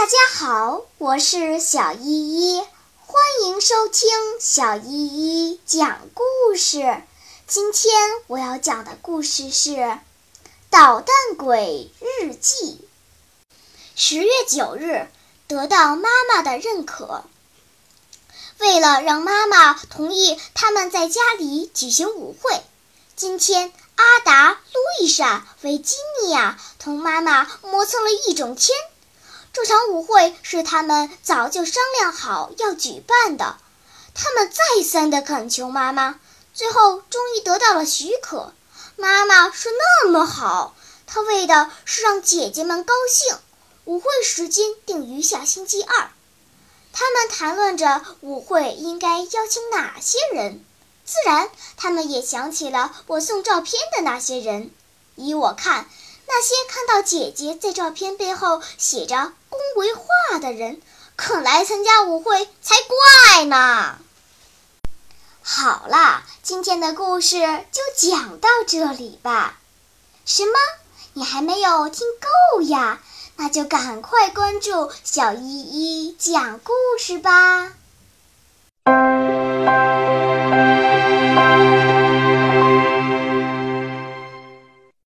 大家好，我是小依依，欢迎收听小依依讲故事。今天我要讲的故事是《捣蛋鬼日记》。十月九日，得到妈妈的认可，为了让妈妈同意他们在家里举行舞会，今天阿达、路易莎、维吉尼亚同妈妈磨蹭了一整天。这场舞会是他们早就商量好要举办的，他们再三的恳求妈妈，最后终于得到了许可。妈妈说：“那么好，她为的是让姐姐们高兴。”舞会时间定于下星期二。他们谈论着舞会应该邀请哪些人，自然，他们也想起了我送照片的那些人。依我看。那些看到姐姐在照片背后写着“恭维”话的人，肯来参加舞会才怪呢。好了，今天的故事就讲到这里吧。什么？你还没有听够呀？那就赶快关注小依依讲故事吧。